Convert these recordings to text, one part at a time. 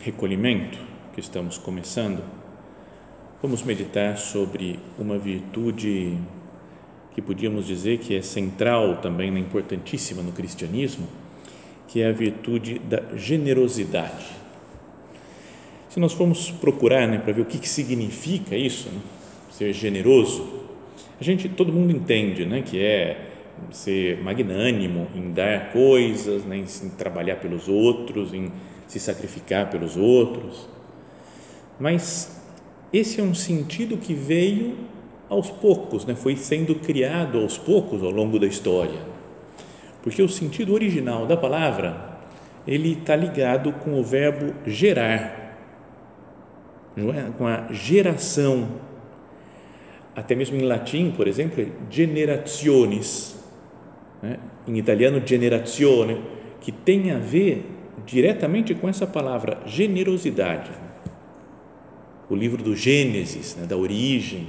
recolhimento que estamos começando, vamos meditar sobre uma virtude que podíamos dizer que é central também, né, importantíssima no cristianismo, que é a virtude da generosidade. Se nós formos procurar né, para ver o que, que significa isso, né, ser generoso, a gente, todo mundo entende né, que é ser magnânimo em dar coisas, né, em trabalhar pelos outros, em se sacrificar pelos outros. Mas esse é um sentido que veio aos poucos, né? foi sendo criado aos poucos ao longo da história. Porque o sentido original da palavra ele está ligado com o verbo gerar, é? com a geração. Até mesmo em latim, por exemplo, é generationes, né? em italiano generazione, que tem a ver diretamente com essa palavra generosidade. O livro do Gênesis, né? da origem,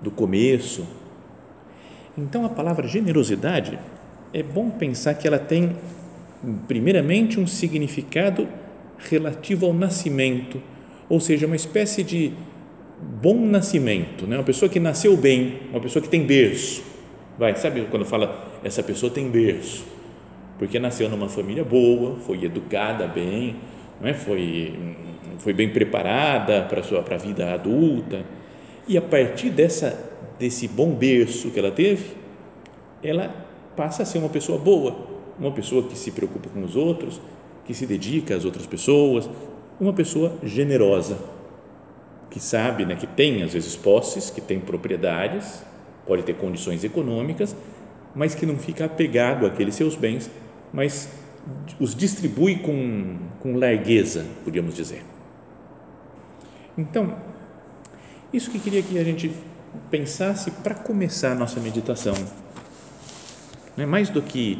do começo. Então, a palavra generosidade é bom pensar que ela tem, primeiramente, um significado relativo ao nascimento, ou seja, uma espécie de bom nascimento, né? uma pessoa que nasceu bem, uma pessoa que tem berço. Vai, sabe quando fala essa pessoa tem berço? Porque nasceu numa família boa, foi educada bem, não é? foi, foi bem preparada para a sua para a vida adulta e a partir dessa, desse bom berço que ela teve, ela passa a ser uma pessoa boa, uma pessoa que se preocupa com os outros, que se dedica às outras pessoas, uma pessoa generosa, que sabe, né, que tem às vezes posses, que tem propriedades, pode ter condições econômicas, mas que não fica apegado àqueles seus bens, mas os distribui com, com largueza, podíamos dizer. Então, isso que queria que a gente pensasse para começar a nossa meditação. Não é mais do que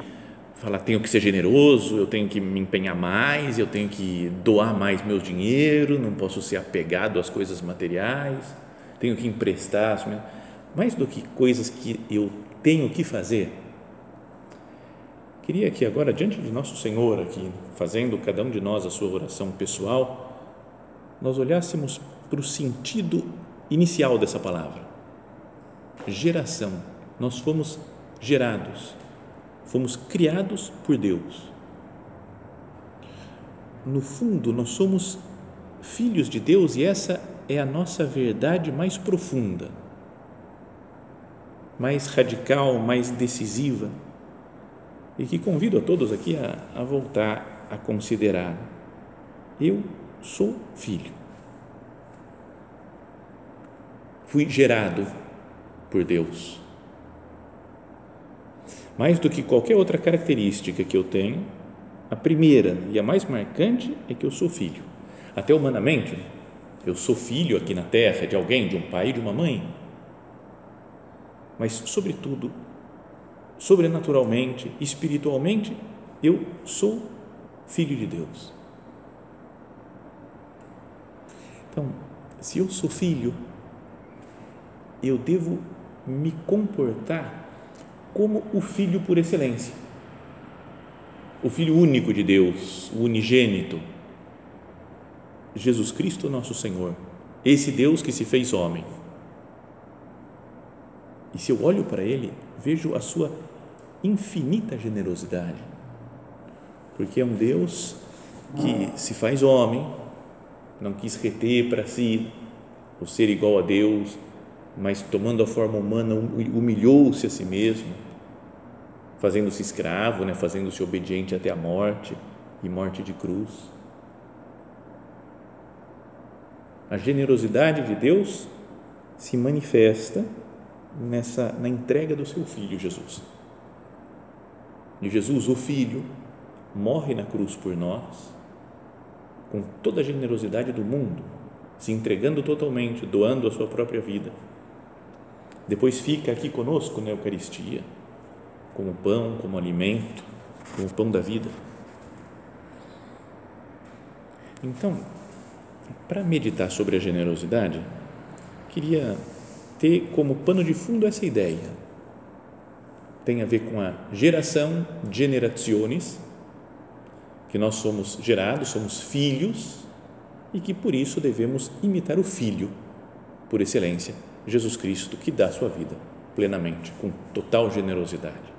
falar tenho que ser generoso, eu tenho que me empenhar mais, eu tenho que doar mais meu dinheiro, não posso ser apegado às coisas materiais, tenho que emprestar, mais do que coisas que eu tenho que fazer. Queria que agora diante de nosso Senhor aqui, fazendo cada um de nós a sua oração pessoal, nós olhássemos para o sentido inicial dessa palavra. Geração. Nós fomos gerados, fomos criados por Deus. No fundo, nós somos filhos de Deus e essa é a nossa verdade mais profunda, mais radical, mais decisiva e que convido a todos aqui a, a voltar a considerar. Eu sou filho fui gerado por Deus. Mais do que qualquer outra característica que eu tenho, a primeira e a mais marcante é que eu sou filho. Até humanamente, eu sou filho aqui na terra de alguém, de um pai e de uma mãe. Mas, sobretudo, sobrenaturalmente, espiritualmente, eu sou filho de Deus. Então, se eu sou filho, eu devo me comportar como o filho por excelência, o filho único de Deus, o unigênito, Jesus Cristo, nosso Senhor, esse Deus que se fez homem. E se eu olho para Ele, vejo a sua infinita generosidade, porque é um Deus que se faz homem, não quis reter para si o ser igual a Deus, mas tomando a forma humana, humilhou-se a si mesmo, fazendo-se escravo, né? fazendo-se obediente até a morte e morte de cruz. A generosidade de Deus se manifesta nessa na entrega do seu filho Jesus. E Jesus, o filho, morre na cruz por nós com toda a generosidade do mundo, se entregando totalmente, doando a sua própria vida. Depois fica aqui conosco na Eucaristia, como pão, como alimento, como pão da vida. Então, para meditar sobre a generosidade, queria ter como pano de fundo essa ideia. Tem a ver com a geração, generaciones, que nós somos gerados, somos filhos e que por isso devemos imitar o Filho, por excelência, Jesus Cristo, que dá sua vida plenamente, com total generosidade.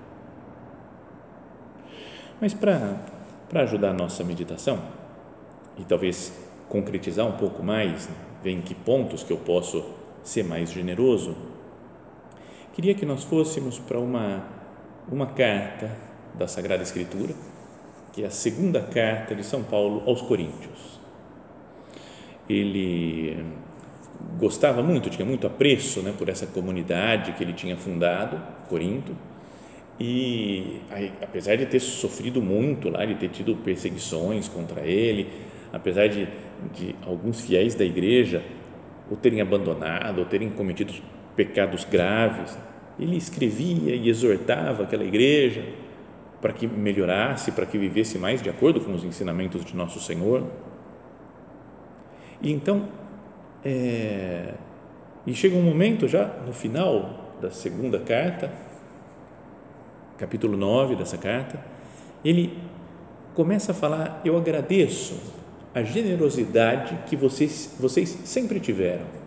Mas para ajudar a nossa meditação, e talvez concretizar um pouco mais, ver em que pontos que eu posso ser mais generoso, queria que nós fôssemos para uma, uma carta da Sagrada Escritura, que é a segunda carta de São Paulo aos Coríntios. Ele gostava muito, tinha muito apreço né, por essa comunidade que ele tinha fundado, Corinto, e apesar de ter sofrido muito lá, de ter tido perseguições contra ele, apesar de, de alguns fiéis da igreja o terem abandonado, ou terem cometido pecados graves, ele escrevia e exortava aquela igreja para que melhorasse, para que vivesse mais de acordo com os ensinamentos de nosso Senhor. E então, é, e chega um momento já no final da segunda carta, capítulo 9 dessa carta, ele começa a falar: Eu agradeço a generosidade que vocês, vocês sempre tiveram.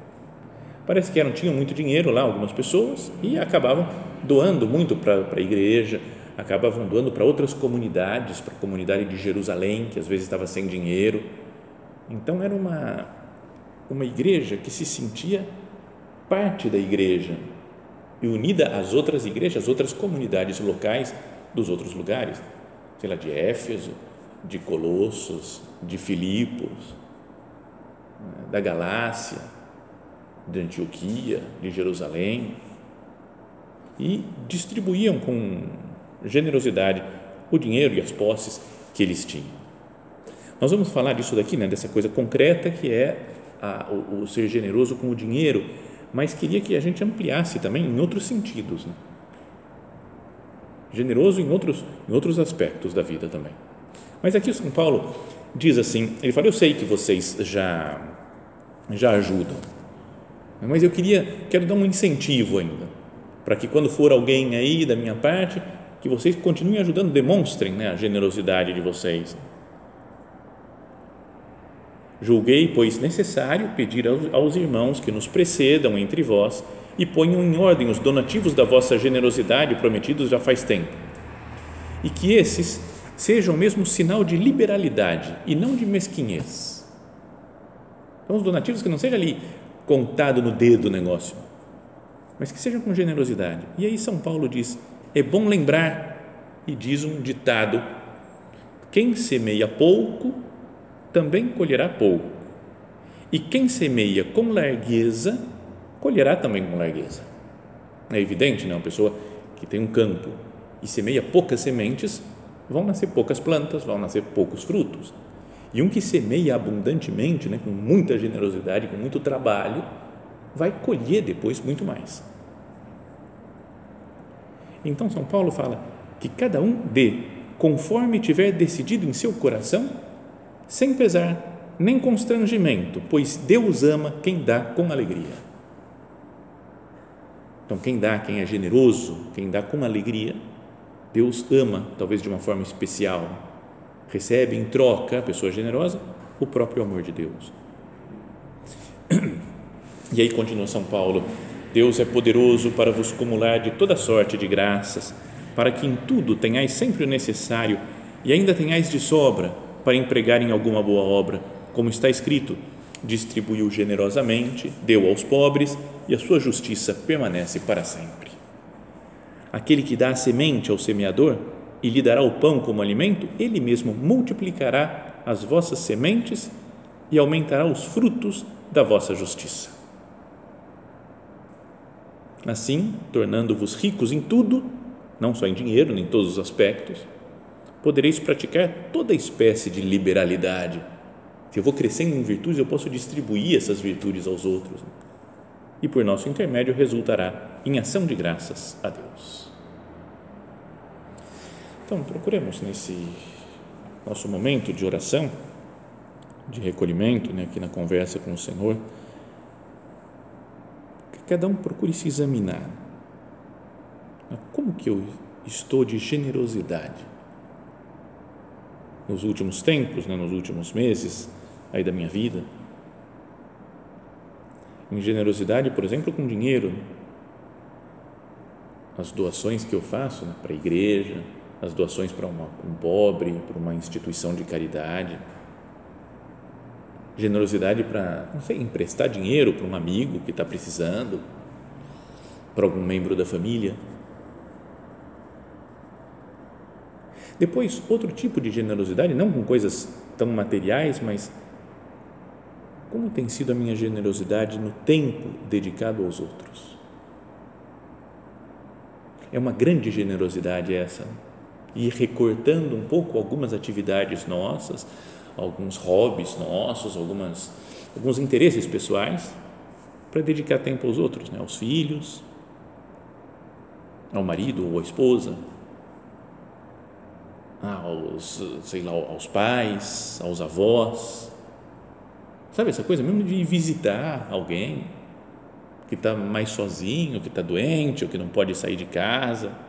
Parece que eram, tinham muito dinheiro lá, algumas pessoas, e acabavam doando muito para a igreja, acabavam doando para outras comunidades, para a comunidade de Jerusalém, que às vezes estava sem dinheiro. Então era uma, uma igreja que se sentia parte da igreja e unida às outras igrejas, às outras comunidades locais dos outros lugares, sei lá, de Éfeso, de Colossos, de Filipos, né, da Galácia, de Antioquia, de Jerusalém, e distribuíam com generosidade o dinheiro e as posses que eles tinham. Nós vamos falar disso daqui, né, dessa coisa concreta que é a, o, o, ser generoso com o dinheiro, mas queria que a gente ampliasse também em outros sentidos. Né? Generoso em outros, em outros aspectos da vida também. Mas aqui o São Paulo diz assim, ele fala, eu sei que vocês já, já ajudam, mas eu queria, quero dar um incentivo ainda, para que quando for alguém aí da minha parte, que vocês continuem ajudando, demonstrem né, a generosidade de vocês. Julguei, pois, necessário pedir aos, aos irmãos que nos precedam entre vós e ponham em ordem os donativos da vossa generosidade prometidos já faz tempo, e que esses sejam mesmo sinal de liberalidade e não de mesquinhez. Então, os donativos que não seja ali contado no dedo o negócio, mas que sejam com generosidade. E aí São Paulo diz: é bom lembrar, e diz um ditado: quem semeia pouco também colherá pouco, e quem semeia com largueza colherá também com largueza. É evidente, né? Uma pessoa que tem um campo e semeia poucas sementes vão nascer poucas plantas, vão nascer poucos frutos. E um que semeia abundantemente, né, com muita generosidade, com muito trabalho, vai colher depois muito mais. Então São Paulo fala que cada um dê conforme tiver decidido em seu coração, sem pesar nem constrangimento, pois Deus ama quem dá com alegria. Então, quem dá, quem é generoso, quem dá com alegria, Deus ama, talvez de uma forma especial, recebe em troca, a pessoa generosa, o próprio amor de Deus. E aí continua São Paulo: Deus é poderoso para vos acumular de toda sorte de graças, para que em tudo tenhais sempre o necessário e ainda tenhais de sobra para empregar em alguma boa obra, como está escrito: distribuiu generosamente, deu aos pobres e a sua justiça permanece para sempre. Aquele que dá a semente ao semeador e lhe dará o pão como alimento, ele mesmo multiplicará as vossas sementes e aumentará os frutos da vossa justiça. Assim, tornando-vos ricos em tudo, não só em dinheiro, em todos os aspectos, podereis praticar toda espécie de liberalidade. Se eu vou crescendo em virtudes, eu posso distribuir essas virtudes aos outros. E por nosso intermédio resultará em ação de graças a Deus. Então, procuremos nesse nosso momento de oração, de recolhimento, né, aqui na conversa com o Senhor, que cada um procure se examinar. Como que eu estou de generosidade? Nos últimos tempos, né, nos últimos meses aí da minha vida. Em generosidade, por exemplo, com dinheiro. As doações que eu faço né, para a igreja, as doações para uma, um pobre, para uma instituição de caridade. Generosidade para, não sei, emprestar dinheiro para um amigo que está precisando, para algum membro da família. Depois, outro tipo de generosidade, não com coisas tão materiais, mas como tem sido a minha generosidade no tempo dedicado aos outros? É uma grande generosidade essa ir recortando um pouco algumas atividades nossas, alguns hobbies nossos, algumas, alguns interesses pessoais, para dedicar tempo aos outros, né? aos filhos, ao marido ou à esposa, aos, sei lá, aos pais, aos avós. Sabe essa coisa mesmo de visitar alguém que está mais sozinho, que está doente ou que não pode sair de casa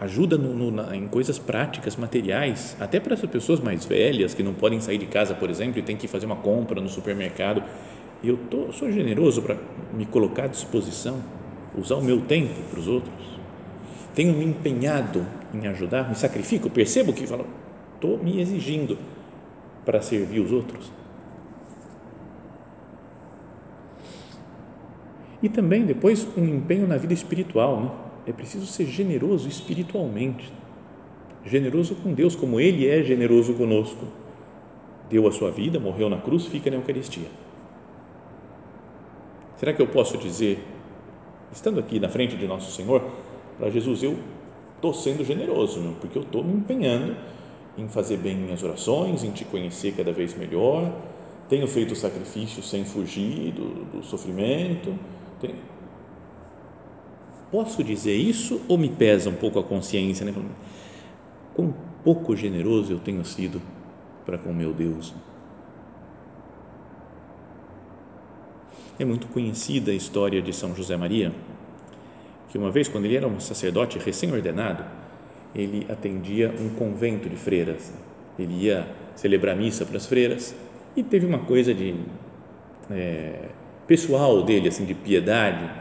ajuda no, no, na, em coisas práticas, materiais, até para as pessoas mais velhas que não podem sair de casa, por exemplo, e tem que fazer uma compra no supermercado. Eu tô, sou generoso para me colocar à disposição, usar o meu tempo para os outros. Tenho me empenhado em ajudar, me sacrifico, percebo que estou me exigindo para servir os outros. E também depois um empenho na vida espiritual, né? É preciso ser generoso espiritualmente, generoso com Deus, como Ele é generoso conosco. Deu a sua vida, morreu na cruz, fica na Eucaristia. Será que eu posso dizer, estando aqui na frente de Nosso Senhor, para Jesus, eu estou sendo generoso, não? porque eu estou me empenhando em fazer bem minhas orações, em te conhecer cada vez melhor, tenho feito sacrifícios sem fugir do, do sofrimento, tenho, Posso dizer isso ou me pesa um pouco a consciência? Né? Quão pouco generoso eu tenho sido para com meu Deus. É muito conhecida a história de São José Maria, que uma vez, quando ele era um sacerdote recém-ordenado, ele atendia um convento de freiras. Ele ia celebrar missa para as freiras e teve uma coisa de é, pessoal dele, assim, de piedade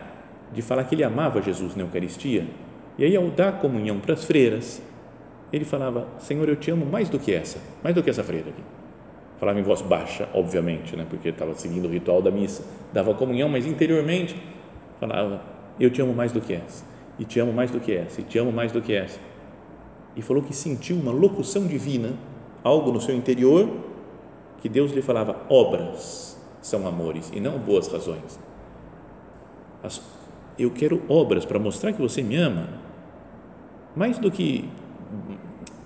de falar que ele amava Jesus na Eucaristia, e aí ao dar comunhão para as freiras, ele falava: Senhor, eu te amo mais do que essa, mais do que essa freira aqui. Falava em voz baixa, obviamente, né, porque estava seguindo o ritual da missa, dava comunhão, mas interiormente falava: Eu te amo mais do que essa, e te amo mais do que essa, e te amo mais do que essa. E falou que sentiu uma locução divina, algo no seu interior, que Deus lhe falava: Obras são amores e não boas razões. As eu quero obras para mostrar que você me ama, mais do que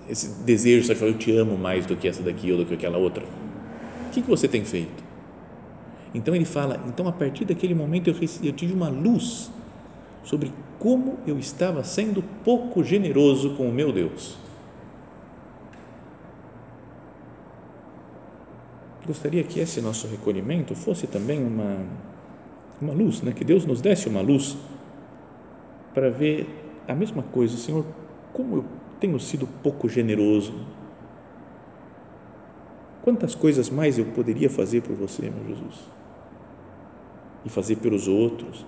esse desejo, de falar, eu te amo mais do que essa daqui ou do que aquela outra. O que, que você tem feito? Então ele fala, então a partir daquele momento eu, eu tive uma luz sobre como eu estava sendo pouco generoso com o meu Deus. Gostaria que esse nosso recolhimento fosse também uma uma luz, né? que Deus nos desse uma luz para ver a mesma coisa, Senhor, como eu tenho sido pouco generoso. Quantas coisas mais eu poderia fazer por você, meu Jesus? E fazer pelos outros.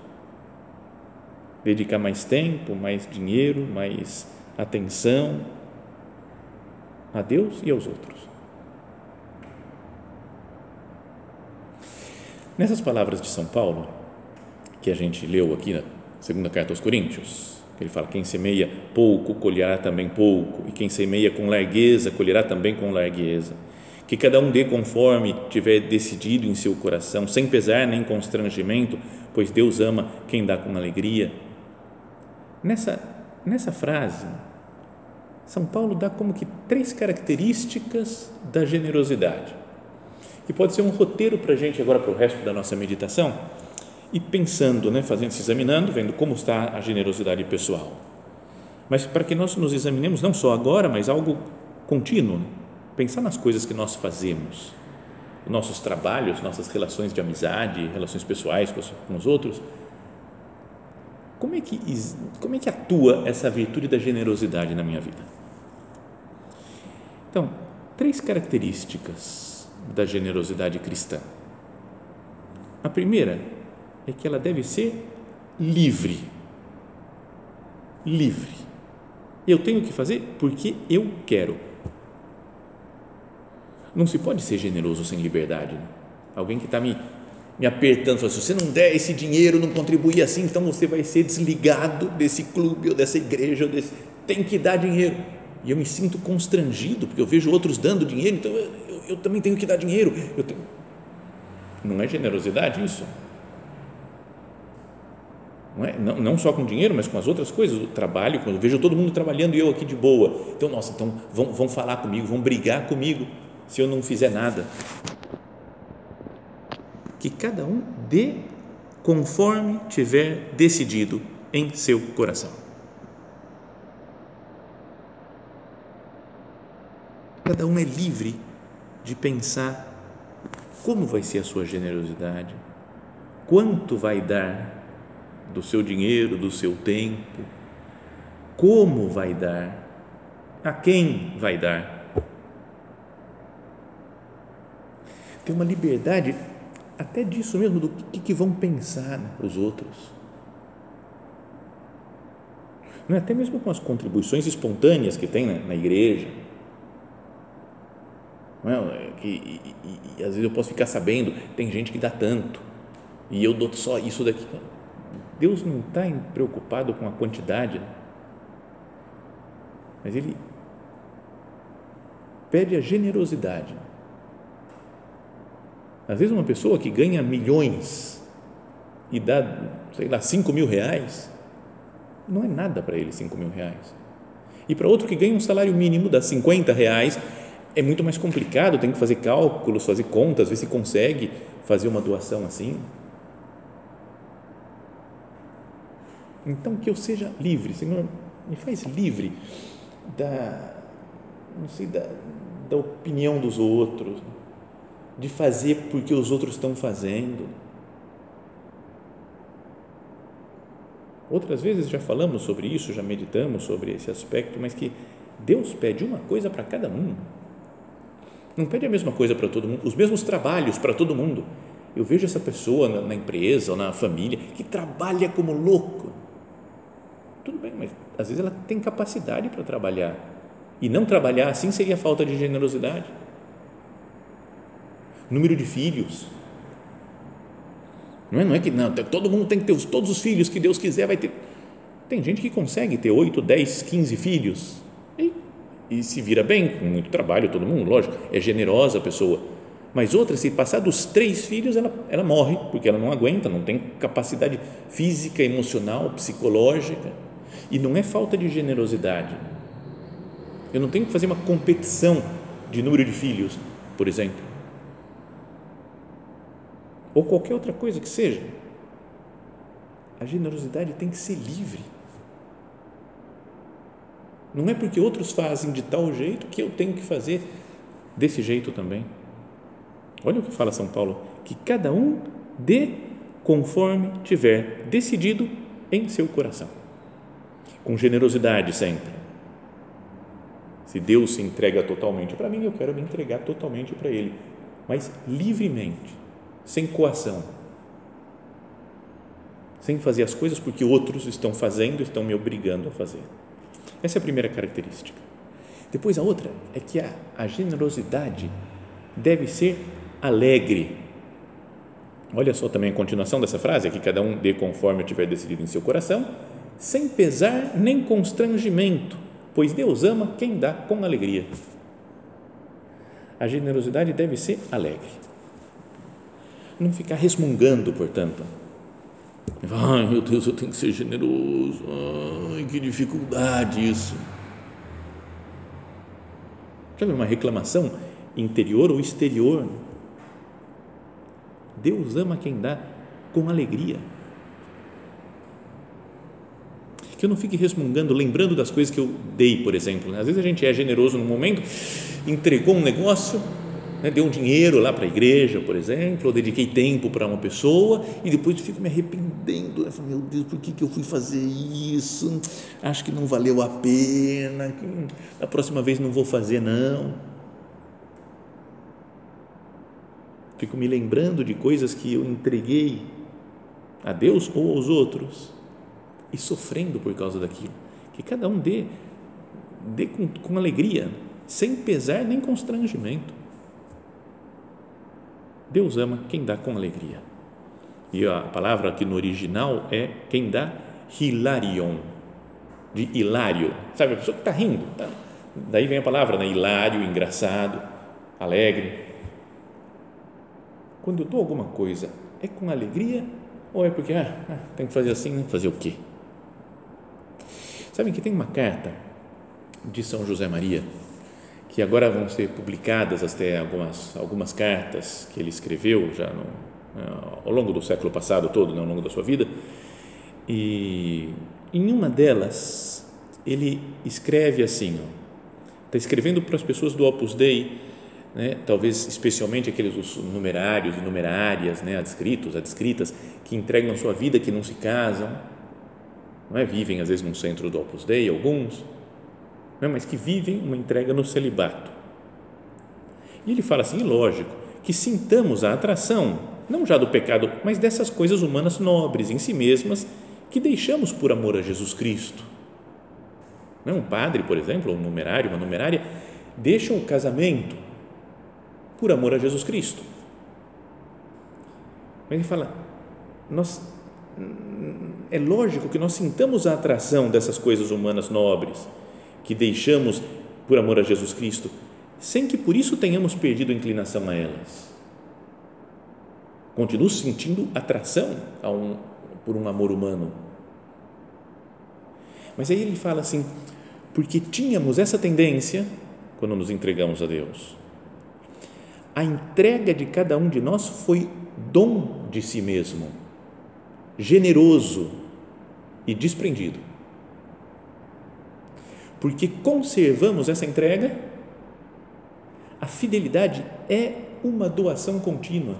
Dedicar mais tempo, mais dinheiro, mais atenção a Deus e aos outros. Nessas palavras de São Paulo, que a gente leu aqui na segunda carta aos Coríntios, ele fala: quem semeia pouco colherá também pouco, e quem semeia com largueza colherá também com largueza. Que cada um dê conforme tiver decidido em seu coração, sem pesar nem constrangimento, pois Deus ama quem dá com alegria. Nessa, nessa frase, São Paulo dá como que três características da generosidade, que pode ser um roteiro para a gente agora para o resto da nossa meditação e pensando, né, fazendo, se examinando, vendo como está a generosidade pessoal. Mas para que nós nos examinemos não só agora, mas algo contínuo, pensar nas coisas que nós fazemos, nossos trabalhos, nossas relações de amizade, relações pessoais com os, com os outros. Como é, que, como é que atua essa virtude da generosidade na minha vida? Então, três características da generosidade cristã. A primeira é que ela deve ser livre. Livre. Eu tenho que fazer porque eu quero. Não se pode ser generoso sem liberdade. Né? Alguém que está me, me apertando, fala, se você não der esse dinheiro, não contribuir assim, então você vai ser desligado desse clube ou dessa igreja. Ou desse, tem que dar dinheiro. E eu me sinto constrangido, porque eu vejo outros dando dinheiro, então eu, eu, também tenho que dar dinheiro. Tenho... Não é generosidade isso? Não, é? não, não, só com dinheiro, mas com as outras coisas, o trabalho, quando eu vejo todo mundo trabalhando e eu aqui de boa. Então, nossa, então vão, vão falar comigo, vão brigar comigo se eu não fizer nada. Que cada um dê conforme tiver decidido em seu coração. Cada um é livre de pensar como vai ser a sua generosidade, quanto vai dar do seu dinheiro, do seu tempo, como vai dar, a quem vai dar. Tem uma liberdade até disso mesmo, do que, que vão pensar os outros. Não é? Até mesmo com as contribuições espontâneas que tem na, na igreja. É? que, e, e, e, às vezes eu posso ficar sabendo, tem gente que dá tanto, e eu dou só isso daqui. Deus não está preocupado com a quantidade, mas Ele pede a generosidade. Às vezes uma pessoa que ganha milhões e dá, sei lá, cinco mil reais, não é nada para ele cinco mil reais. E para outro que ganha um salário mínimo, dá 50 reais, é muito mais complicado, tem que fazer cálculos, fazer contas, ver se consegue fazer uma doação assim. Então, que eu seja livre, Senhor, me faz livre da, não sei, da, da opinião dos outros, de fazer porque os outros estão fazendo. Outras vezes já falamos sobre isso, já meditamos sobre esse aspecto, mas que Deus pede uma coisa para cada um. Não pede a mesma coisa para todo mundo, os mesmos trabalhos para todo mundo. Eu vejo essa pessoa na, na empresa ou na família que trabalha como louco tudo bem, mas às vezes ela tem capacidade para trabalhar. E não trabalhar assim seria falta de generosidade. Número de filhos. Não é, não é que não, todo mundo tem que ter todos os filhos que Deus quiser, vai ter. Tem gente que consegue ter 8, 10, 15 filhos e, se vira bem, com muito trabalho, todo mundo, lógico, é generosa a pessoa. Mas outra, se passar dos três filhos, ela, ela morre, porque ela não aguenta, não tem capacidade física, emocional, psicológica e não é falta de generosidade. Eu não tenho que fazer uma competição de número de filhos, por exemplo. Ou qualquer outra coisa que seja. A generosidade tem que ser livre. Não é porque outros fazem de tal jeito que eu tenho que fazer desse jeito também. Olha o que fala São Paulo: que cada um dê conforme tiver decidido em seu coração com generosidade sempre. Se Deus se entrega totalmente para mim, eu quero me entregar totalmente para Ele, mas livremente, sem coação, sem fazer as coisas porque outros estão fazendo, estão me obrigando a fazer. Essa é a primeira característica. Depois a outra é que a, a generosidade deve ser alegre. Olha só também a continuação dessa frase, que cada um dê conforme tiver decidido em seu coração, sem pesar nem constrangimento, pois Deus ama quem dá com alegria. A generosidade deve ser alegre. Não ficar resmungando, portanto. Ai, meu Deus, eu tenho que ser generoso. Ai, que dificuldade isso. Sabe uma reclamação interior ou exterior? Deus ama quem dá com alegria. Que eu não fique resmungando, lembrando das coisas que eu dei, por exemplo. Às vezes a gente é generoso no momento, entregou um negócio, né, deu um dinheiro lá para a igreja, por exemplo, ou dediquei tempo para uma pessoa e depois fico me arrependendo. Eu falo, meu Deus, por que, que eu fui fazer isso? Acho que não valeu a pena, da próxima vez não vou fazer, não Fico me lembrando de coisas que eu entreguei a Deus ou aos outros e sofrendo por causa daquilo. Que cada um dê, dê com, com alegria, sem pesar nem constrangimento. Deus ama quem dá com alegria. E a palavra aqui no original é quem dá hilarion, de hilário. Sabe, a pessoa que está rindo. Tá? Daí vem a palavra, né? hilário, engraçado, alegre quando eu dou alguma coisa, é com alegria ou é porque, ah, ah tem que fazer assim, né? fazer o quê? Sabem que tem uma carta de São José Maria, que agora vão ser publicadas até algumas, algumas cartas que ele escreveu já no, ao longo do século passado todo, né, ao longo da sua vida, e em uma delas ele escreve assim, está escrevendo para as pessoas do Opus Dei né, talvez especialmente aqueles os numerários e numerárias, né, adscritos, adscritas, que entregam sua vida, que não se casam, não é? vivem às vezes num centro do Opus Dei, alguns, não é? mas que vivem uma entrega no celibato. E ele fala assim, lógico, que sintamos a atração, não já do pecado, mas dessas coisas humanas nobres em si mesmas, que deixamos por amor a Jesus Cristo. Não é? Um padre, por exemplo, um numerário, uma numerária, deixam o casamento por amor a Jesus Cristo. Mas ele fala, nós, é lógico que nós sintamos a atração dessas coisas humanas nobres que deixamos por amor a Jesus Cristo, sem que por isso tenhamos perdido a inclinação a elas. Continuo sentindo atração um, por um amor humano. Mas aí ele fala assim, porque tínhamos essa tendência quando nos entregamos a Deus a entrega de cada um de nós foi dom de si mesmo, generoso e desprendido. Porque conservamos essa entrega, a fidelidade é uma doação contínua,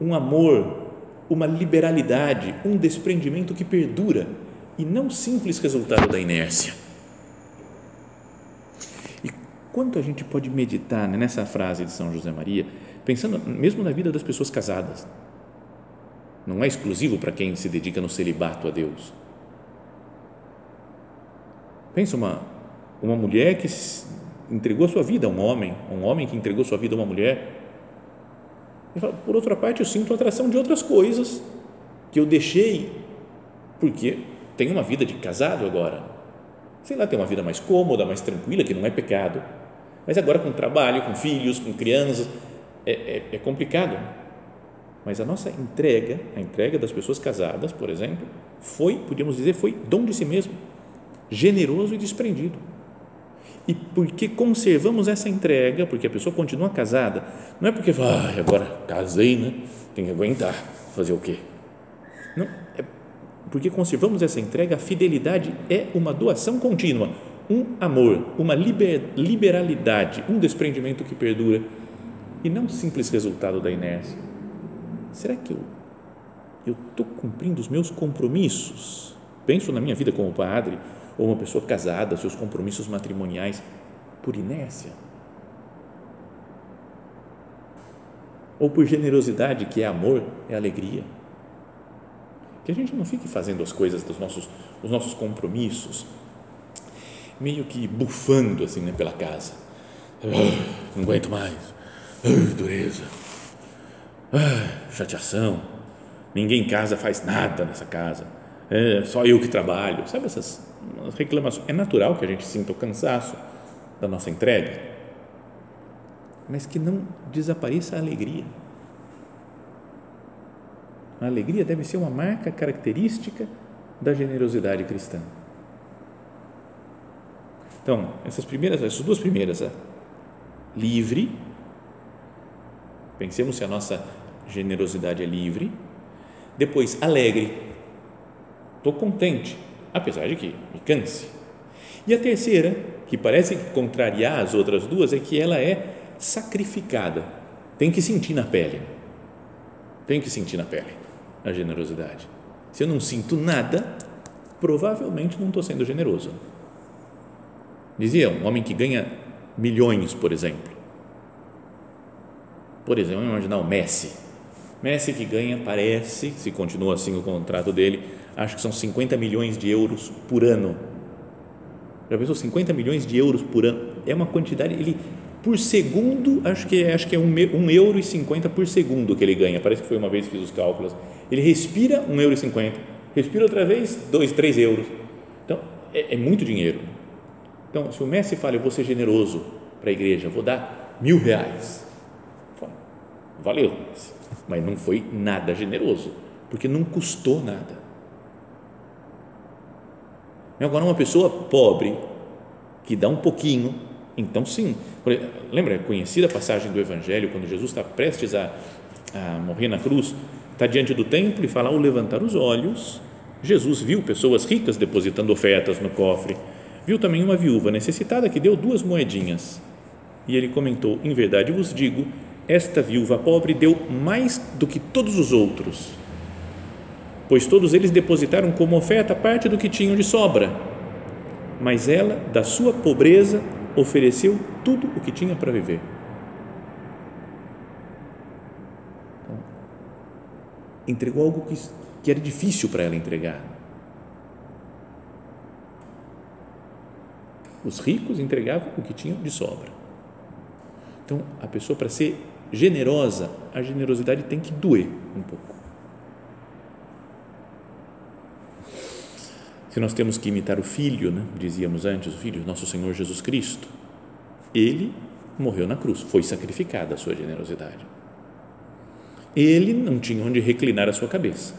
um amor, uma liberalidade, um desprendimento que perdura e não simples resultado da inércia quanto a gente pode meditar nessa frase de São José Maria, pensando mesmo na vida das pessoas casadas. Não é exclusivo para quem se dedica no celibato a Deus. Pensa uma, uma mulher que entregou sua vida a um homem, um homem que entregou sua vida a uma mulher. Fala, por outra parte, eu sinto atração de outras coisas que eu deixei porque tenho uma vida de casado agora. Sei lá, tem uma vida mais cômoda, mais tranquila, que não é pecado mas agora com trabalho, com filhos, com crianças, é, é, é complicado. Mas a nossa entrega, a entrega das pessoas casadas, por exemplo, foi, podíamos dizer, foi dom de si mesmo, generoso e desprendido. E porque conservamos essa entrega, porque a pessoa continua casada, não é porque, ah, agora casei, né? Tem que aguentar, fazer o quê? Não, é porque conservamos essa entrega, a fidelidade é uma doação contínua um amor, uma liber, liberalidade, um desprendimento que perdura e não simples resultado da inércia. Será que eu eu estou cumprindo os meus compromissos? Penso na minha vida como padre ou uma pessoa casada, seus compromissos matrimoniais por inércia? Ou por generosidade, que é amor, é alegria? Que a gente não fique fazendo as coisas dos nossos, os nossos compromissos meio que bufando assim né, pela casa. não aguento mais. dureza. ah, chateação, ninguém em casa faz nada nessa casa, é só eu que trabalho, sabe essas reclamações? É natural que a gente sinta o cansaço da nossa entrega, mas que não desapareça a alegria. A alegria deve ser uma marca característica da generosidade cristã. Então, essas primeiras, essas duas primeiras, livre, pensemos se a nossa generosidade é livre, depois alegre, estou contente, apesar de que me canse. E a terceira, que parece contrariar as outras duas, é que ela é sacrificada, tem que sentir na pele, tem que sentir na pele a generosidade. Se eu não sinto nada, provavelmente não estou sendo generoso. Dizia um homem que ganha milhões, por exemplo. Por exemplo, vamos imaginar o Messi. Messi que ganha, parece, se continua assim o contrato dele, acho que são 50 milhões de euros por ano. Já pensou 50 milhões de euros por ano? É uma quantidade, ele por segundo, acho que acho que é um, um euro e cinquenta por segundo que ele ganha. Parece que foi uma vez que fiz os cálculos. Ele respira um euro e cinquenta, respira outra vez dois, três euros. Então é, é muito dinheiro. Então, se o Messi fala, eu vou ser generoso para a igreja, vou dar mil reais. Valeu, mas não foi nada generoso, porque não custou nada. Agora, uma pessoa pobre, que dá um pouquinho, então sim. Lembra a conhecida passagem do Evangelho, quando Jesus está prestes a, a morrer na cruz, está diante do templo e fala, ao levantar os olhos, Jesus viu pessoas ricas depositando ofertas no cofre viu também uma viúva necessitada que deu duas moedinhas. E ele comentou: Em verdade vos digo, esta viúva pobre deu mais do que todos os outros, pois todos eles depositaram como oferta parte do que tinham de sobra. Mas ela, da sua pobreza, ofereceu tudo o que tinha para viver. Então, entregou algo que, que era difícil para ela entregar Os ricos entregavam o que tinham de sobra. Então, a pessoa, para ser generosa, a generosidade tem que doer um pouco. Se nós temos que imitar o Filho, né? dizíamos antes, o Filho, nosso Senhor Jesus Cristo, ele morreu na cruz, foi sacrificada a sua generosidade. Ele não tinha onde reclinar a sua cabeça.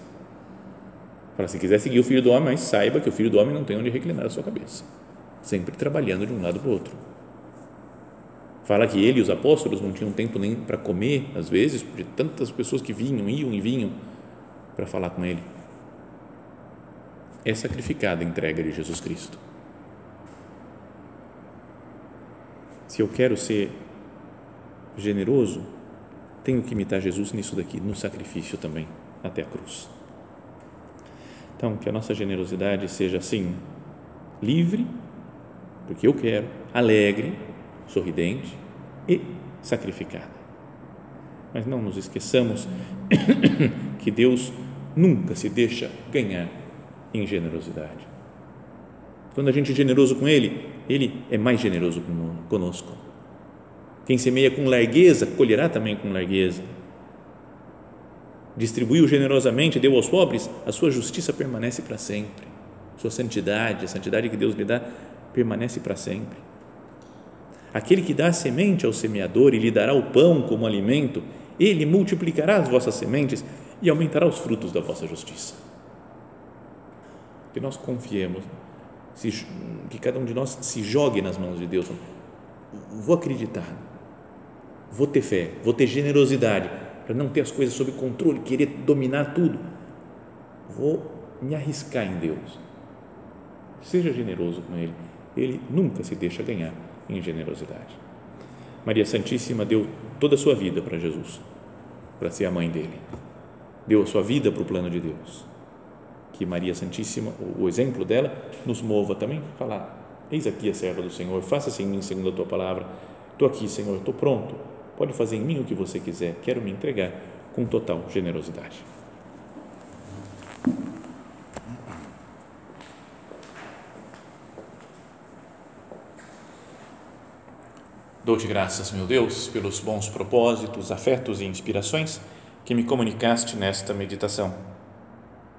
Fala, se quiser seguir o Filho do Homem, mas saiba que o Filho do Homem não tem onde reclinar a sua cabeça sempre trabalhando de um lado para o outro. Fala que ele e os apóstolos não tinham tempo nem para comer, às vezes, de tantas pessoas que vinham, iam e vinham para falar com ele. É sacrificada a entrega de Jesus Cristo. Se eu quero ser generoso, tenho que imitar Jesus nisso daqui, no sacrifício também, até a cruz. Então, que a nossa generosidade seja assim, livre porque eu quero, alegre, sorridente e sacrificada. Mas não nos esqueçamos que Deus nunca se deixa ganhar em generosidade. Quando a gente é generoso com Ele, Ele é mais generoso conosco. Quem semeia com largueza, colherá também com largueza. Distribuiu generosamente, deu aos pobres, a sua justiça permanece para sempre. Sua santidade, a santidade que Deus lhe dá, permanece para sempre. Aquele que dá semente ao semeador e lhe dará o pão como alimento, ele multiplicará as vossas sementes e aumentará os frutos da vossa justiça. Que nós confiemos, que cada um de nós se jogue nas mãos de Deus. Vou acreditar, vou ter fé, vou ter generosidade para não ter as coisas sob controle, querer dominar tudo. Vou me arriscar em Deus. Seja generoso com Ele ele nunca se deixa ganhar em generosidade. Maria Santíssima deu toda a sua vida para Jesus, para ser a mãe dele. Deu a sua vida para o plano de Deus. Que Maria Santíssima, o exemplo dela, nos mova também a falar: Eis aqui a serva do Senhor, faça-se em mim segundo a tua palavra. Estou aqui, Senhor, estou pronto. Pode fazer em mim o que você quiser. Quero me entregar com total generosidade. Dou-te graças, meu Deus, pelos bons propósitos, afetos e inspirações que me comunicaste nesta meditação.